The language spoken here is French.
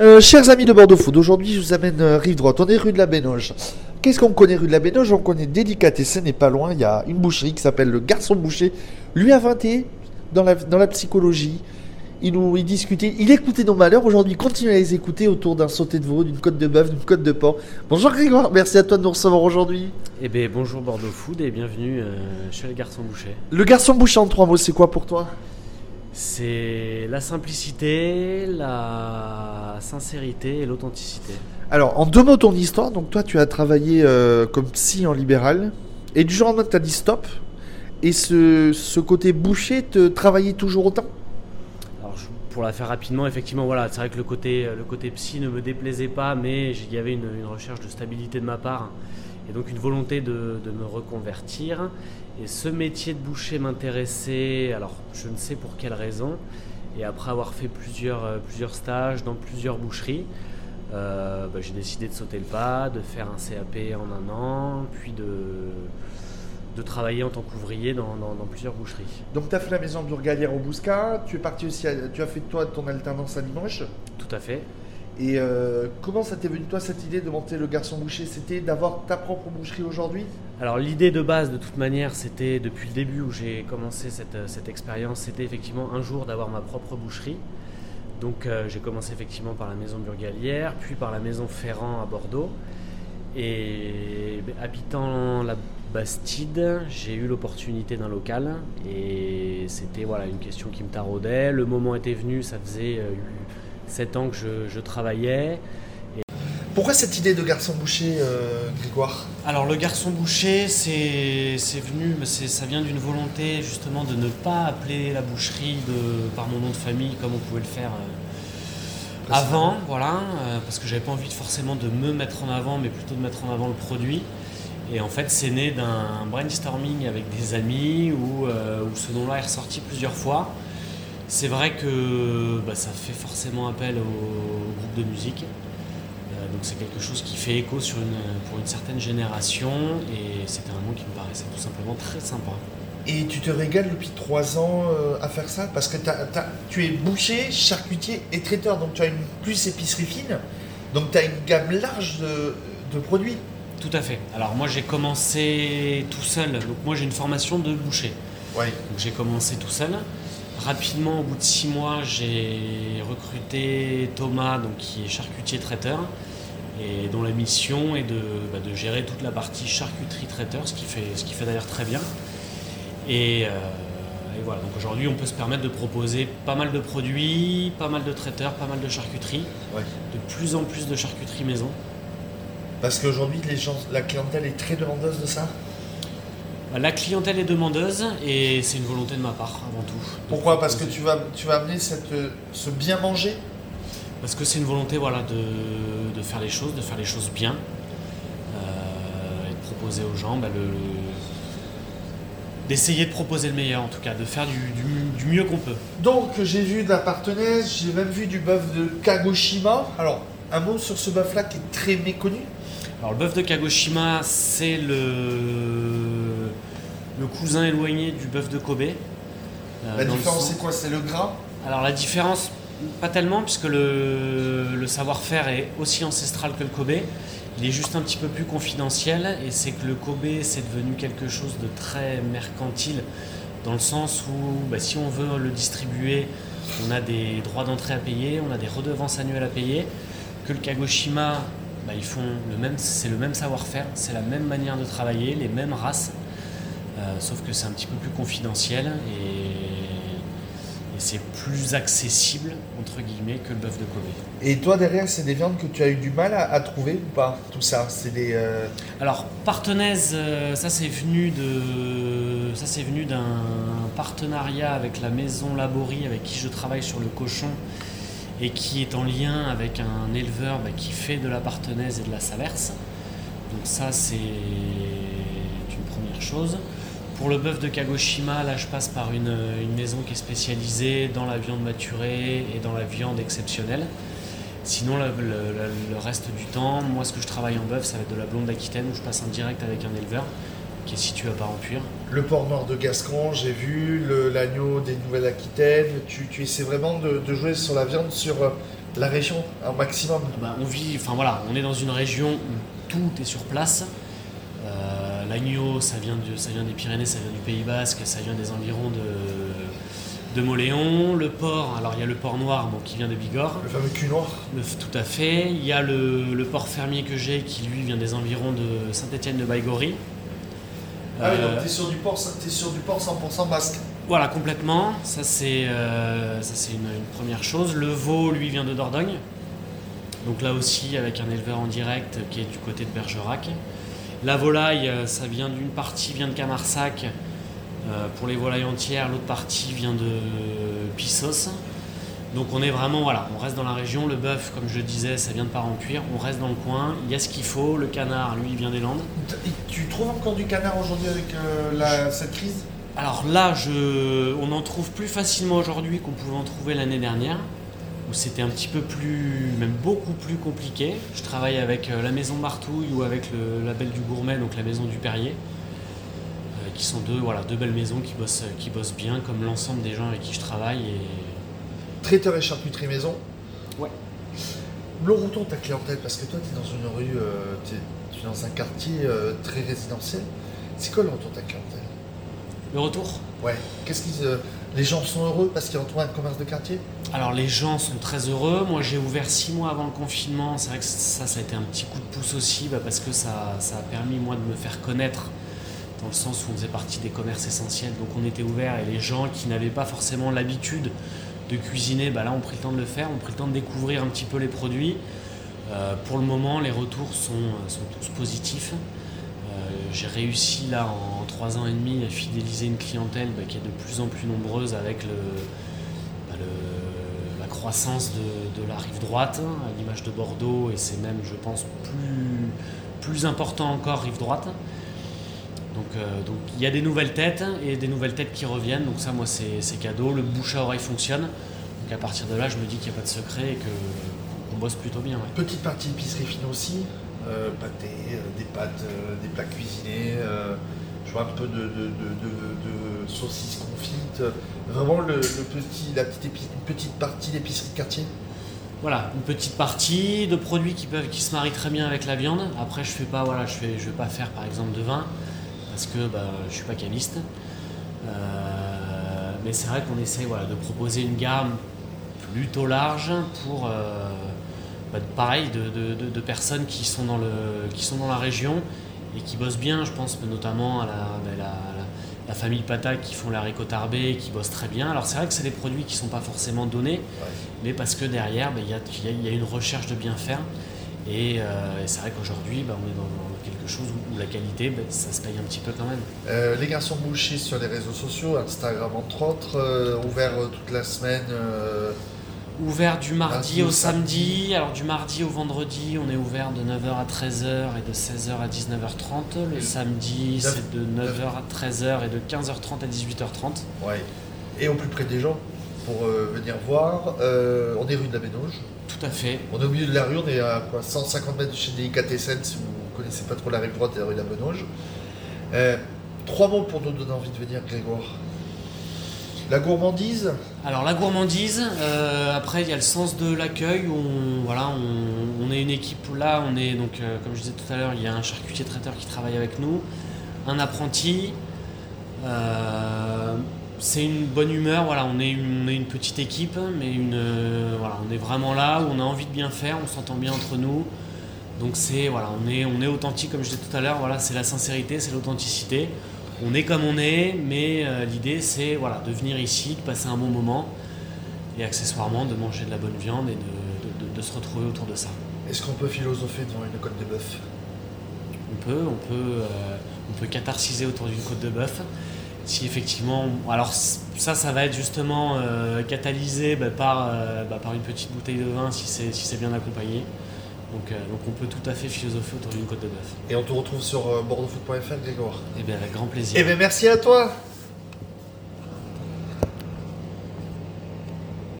Euh, chers amis de Bordeaux Food, aujourd'hui je vous amène euh, rive droite, on est rue de la Bénoge. Qu'est-ce qu'on connaît rue de la Bénoge? On connaît Délicatessen n'est pas loin, il y a une boucherie qui s'appelle le Garçon Boucher. Lui a 20 dans la, dans la psychologie, il nous il discutait, il écoutait nos malheurs, aujourd'hui il continue à les écouter autour d'un sauté de veau, d'une côte de bœuf, d'une côte de porc. Bonjour Grégoire, merci à toi de nous recevoir aujourd'hui. Eh bien bonjour Bordeaux Food et bienvenue euh, chez le Garçon Boucher. Le Garçon Boucher en trois mots, c'est quoi pour toi? C'est la simplicité, la sincérité et l'authenticité. Alors, en deux mots, ton histoire. Donc, toi, tu as travaillé euh, comme psy en libéral. Et du jour au lendemain, tu as dit stop. Et ce, ce côté boucher te travaillait toujours autant? Alors je- pour la faire rapidement, effectivement, voilà, c'est vrai que le côté, le côté psy ne me déplaisait pas, mais il y avait une, une recherche de stabilité de ma part et donc une volonté de, de me reconvertir. Et ce métier de boucher m'intéressait, alors je ne sais pour quelle raison, et après avoir fait plusieurs, euh, plusieurs stages dans plusieurs boucheries, euh, bah, j'ai décidé de sauter le pas, de faire un CAP en un an, puis de, de travailler en tant qu'ouvrier dans, dans- dans plusieurs boucheries. Donc, tu as fait la maison burgalière au Bouscat. Tu es parti aussi, à- tu as fait toi ton alternance à Limoges? Tout à fait. Et euh, comment ça t'est venu, toi, cette idée de monter le Garçon Boucher? C'était d'avoir ta propre boucherie aujourd'hui? Alors l'idée de base, de toute manière, c'était depuis le début où j'ai commencé cette, euh, cette expérience, c'était effectivement un jour d'avoir ma propre boucherie. Donc euh, j'ai commencé effectivement par la maison burgalière, puis par la maison Ferrand à Bordeaux. Et habitant la Bastide, j'ai eu l'opportunité d'un local et c'était voilà une question qui me taraudait. Le moment était venu, ça faisait 7 ans que je, je travaillais. Pourquoi cette idée de Garçon Boucher, euh, Grégoire? Alors le garçon boucher, c'est c'est venu, mais c'est- ça vient d'une volonté justement de ne pas appeler la boucherie de, par mon nom de famille comme on pouvait le faire euh, avant, voilà, euh, parce que j'avais pas envie de- forcément de me mettre en avant, mais plutôt de mettre en avant le produit. Et en fait, c'est né d'un brainstorming avec des amis où, euh, où ce nom-là est ressorti plusieurs fois. C'est vrai que bah, ça fait forcément appel au, groupe de musique. Euh, donc c'est quelque chose qui fait écho sur une, pour une certaine génération et c'était un nom qui me paraissait tout simplement très sympa. Et tu te régales depuis trois ans euh, à faire ça? Parce que tu es boucher, charcutier et traiteur, donc tu as une plus épicerie fine, donc tu as une gamme large de, de produits. Tout à fait. Alors moi j'ai commencé tout seul, donc moi j'ai une formation de boucher. Ouais. Donc j'ai commencé tout seul. Rapidement, au bout de six mois, j'ai recruté Thomas, donc, qui est charcutier traiteur, et dont la mission est de, bah, de gérer toute la partie charcuterie traiteur, ce qui fait, ce qui fait d'ailleurs très bien. Et, euh, et voilà, donc aujourd'hui on peut se permettre de proposer pas mal de produits, pas mal de traiteurs, pas mal de charcuterie, Ouais. de plus en plus de charcuterie maison. Parce qu'aujourd'hui, les gens, la clientèle est très demandeuse de ça? La clientèle est demandeuse et c'est une volonté de ma part avant tout. Pourquoi? Parce que proposer- tu vas, tu vas amener cette, euh, ce bien manger? Parce que c'est une volonté voilà, de, de faire les choses, de faire les choses bien euh, et de proposer aux gens bah, le, d'essayer de proposer le meilleur en tout cas, de faire du, du- du mieux qu'on peut. Donc, j'ai vu de la partenaise, j'ai même vu du bœuf de Kagoshima. Alors, un mot sur ce bœuf-là qui est très méconnu. Alors le bœuf de Kagoshima, c'est le, le cousin éloigné du bœuf de Kobe. euh, La différence, c'est quoi? C'est le gras? Alors la différence, pas tellement, puisque le, le savoir-faire est aussi ancestral que le Kobe. Il est juste un petit peu plus confidentiel, et c'est que le Kobe, c'est devenu quelque chose de très mercantile, dans le sens où bah, si on veut le distribuer, on a des droits d'entrée à payer, on a des redevances annuelles à payer, que le Kagoshima, bah, ils font le même, c'est le même savoir-faire, c'est la même manière de travailler, les mêmes races, euh, sauf que c'est un petit peu plus confidentiel et, et c'est plus accessible entre guillemets que le bœuf de Kobe. Et toi, derrière, c'est des viandes que tu as eu du mal à, à trouver ou pas Tout ça, c'est des. euh, Alors partenaise, euh, ça c'est venu de, ça c'est venu d'un partenariat avec la maison Laborie avec qui je travaille sur le cochon et qui est en lien avec un éleveur bah, qui fait de la partenaise et de la saverse. Donc ça c'est une première chose. Pour le bœuf de Kagoshima, là je passe par une, une maison qui est spécialisée dans la viande maturée et dans la viande exceptionnelle. Sinon, le, le- le- le reste du temps, moi, ce que je travaille en bœuf, ça va être de la blonde d'Aquitaine où je passe en direct avec un éleveur qui est situé à Parampuire. Le port nord de Gascon, j'ai vu, l'agneau des Nouvelles-Aquitaines. Tu, tu essaies vraiment de, de jouer sur la viande sur euh, La région, un maximum bah, On vit, enfin voilà, on est dans une région où tout est sur place. Euh, L'agneau, ça vient, de, ça vient des Pyrénées, ça vient du Pays Basque, ça vient des environs de, de Moléon. Le porc, alors il y a le porc noir bon, qui vient de Bigorre. Le fameux cul noir le, Tout à fait. Il y a le, le porc fermier que j'ai qui lui vient des environs de Saint-Étienne de Baïgorry. Ah oui, donc tu es sur du porc, es sur du porc 100% basque. Voilà, complètement. Ça, c'est euh, une, une, première chose. Le veau, lui, vient de Dordogne. Donc là aussi, avec un éleveur en direct qui est du côté de Bergerac. La volaille, euh, ça vient d'une partie vient de Camarsac euh, pour les volailles entières, l'autre partie vient de Pissos. Donc on est vraiment, voilà, on reste dans la région. Le bœuf, comme je le disais, ça vient de Part-en-Cuire. On reste dans le coin. Il y a ce qu'il faut. Le canard, lui, vient des Landes. Tu trouves encore du canard aujourd'hui avec euh, cette crise? Alors là, je, on en trouve plus facilement aujourd'hui qu'on pouvait en trouver l'année dernière où c'était un petit peu plus, même beaucoup plus compliqué. Je travaille avec euh, la maison Martouille ou avec le label du Gourmet, donc la maison du Perrier, euh, qui sont deux, voilà, deux belles maisons qui bossent, qui bossent bien, comme l'ensemble des gens avec qui je travaille. Et... Traiteur et charcuterie maison Ouais. Le retour de ta clientèle, parce que toi, tu es dans une rue, euh, tu es, dans un quartier très résidentiel. C'est quoi le retour de ta clientèle? Le retour? Ouais. Qu'est-ce qu'ils les gens sont heureux parce qu'ils retrouvent un commerce de quartier Alors les gens sont très heureux. Moi j'ai ouvert six mois avant le confinement. C'est vrai que ça, ça a été un petit coup de pouce aussi bah, parce que ça, a permis moi de me faire connaître dans le sens où on faisait partie des commerces essentiels. Donc on était ouvert et les gens qui n'avaient pas forcément l'habitude de cuisiner, bah, là ont pris le temps de le faire, ont pris le temps de découvrir un petit peu les produits. Euh, pour le moment les retours sont, sont tous positifs. Euh, j'ai réussi là en trois ans et demi à fidéliser une clientèle bah, qui est de plus en plus nombreuse avec bah, la croissance de, la rive droite, hein, à l'image de Bordeaux, et c'est même, je pense, plus, important encore rive droite. Euh, donc, il y a des nouvelles têtes et des nouvelles têtes qui reviennent. Donc ça, moi, c'est cadeau. Le bouche à oreille fonctionne. Donc à partir de là, je me dis qu'il n'y a pas de secret et qu'on bosse plutôt bien. Petite partie épicerie fine aussi. Euh, pâté, euh, des pâtes, euh, des plats cuisinés, un peu de, saucisses confites. Vraiment le, petit, la petite, une petite partie d'épicerie de quartier. Voilà, une petite partie de produits qui peuvent, qui se marient très bien avec la viande. Après, je fais pas, voilà, je fais, je vais pas faire par exemple de vin parce que bah, je suis pas caviste. mais c'est vrai qu'on essaie voilà, de proposer une gamme plutôt large pour bah, pareil, de, personnes qui sont, dans le, qui sont dans la région et qui bossent bien. Je pense notamment à la, famille Pata qui font la récotarbée, qui bossent très bien. Alors c'est vrai que c'est des produits qui ne sont pas forcément donnés, mais parce que derrière, bah, il y, a, une recherche de bien faire. Et, euh, c'est vrai qu'aujourd'hui, bah, on est dans, quelque chose où, la qualité, ça se paye un petit peu quand même. Euh, les garçons bouchés sur les réseaux sociaux, Instagram entre autres, euh, ouvert toute la semaine Ouvert du mardi au samedi. Alors du mardi au vendredi, on est ouvert de 9h à 13h et de 16h à 19h30. Le samedi, c'est de 9h à 13h et de 15h30 à 18h30. Ouais. Et au plus près des gens pour euh, venir voir. Euh, on est rue de la Bénoge. Tout à fait. On est au milieu de la rue, on est à quoi, 150 mètres de chez Delicatessen si vous ne connaissez pas trop la rive droite de la rue de la Bénoge. Euh, trois mots pour nous donner envie de venir, Grégoire. La gourmandise Alors la gourmandise, euh, après il y a le sens de l'accueil. On, voilà, on, est une équipe là, on est donc euh, comme je disais tout à l'heure, il y a un charcutier traiteur qui travaille avec nous, un apprenti. Euh, c'est une bonne humeur, voilà, on est une, petite équipe, mais on est vraiment là on a envie de bien faire, on s'entend bien entre nous. Donc c'est voilà, on est, on authentique comme je disais tout à l'heure, voilà, c'est la sincérité, c'est l'authenticité on est comme on est, mais euh, l'idée c'est voilà, de venir ici, de passer un bon moment et accessoirement de manger de la bonne viande et de, se retrouver autour de ça. Est-ce qu'on peut philosopher devant une côte de bœuf? On peut, on peut, euh, on peut catharsiser autour d'une côte de bœuf. Si effectivement, alors ça, ça va être justement euh, catalysé bah, par, bah, par une petite bouteille de vin si c'est si bien accompagné. Euh, donc, on peut tout à fait philosopher autour d'une côte de bœuf. Et on te retrouve sur euh, bordeauxfoot.fr, Grégoire Eh bien, avec grand plaisir. Eh bien, merci à toi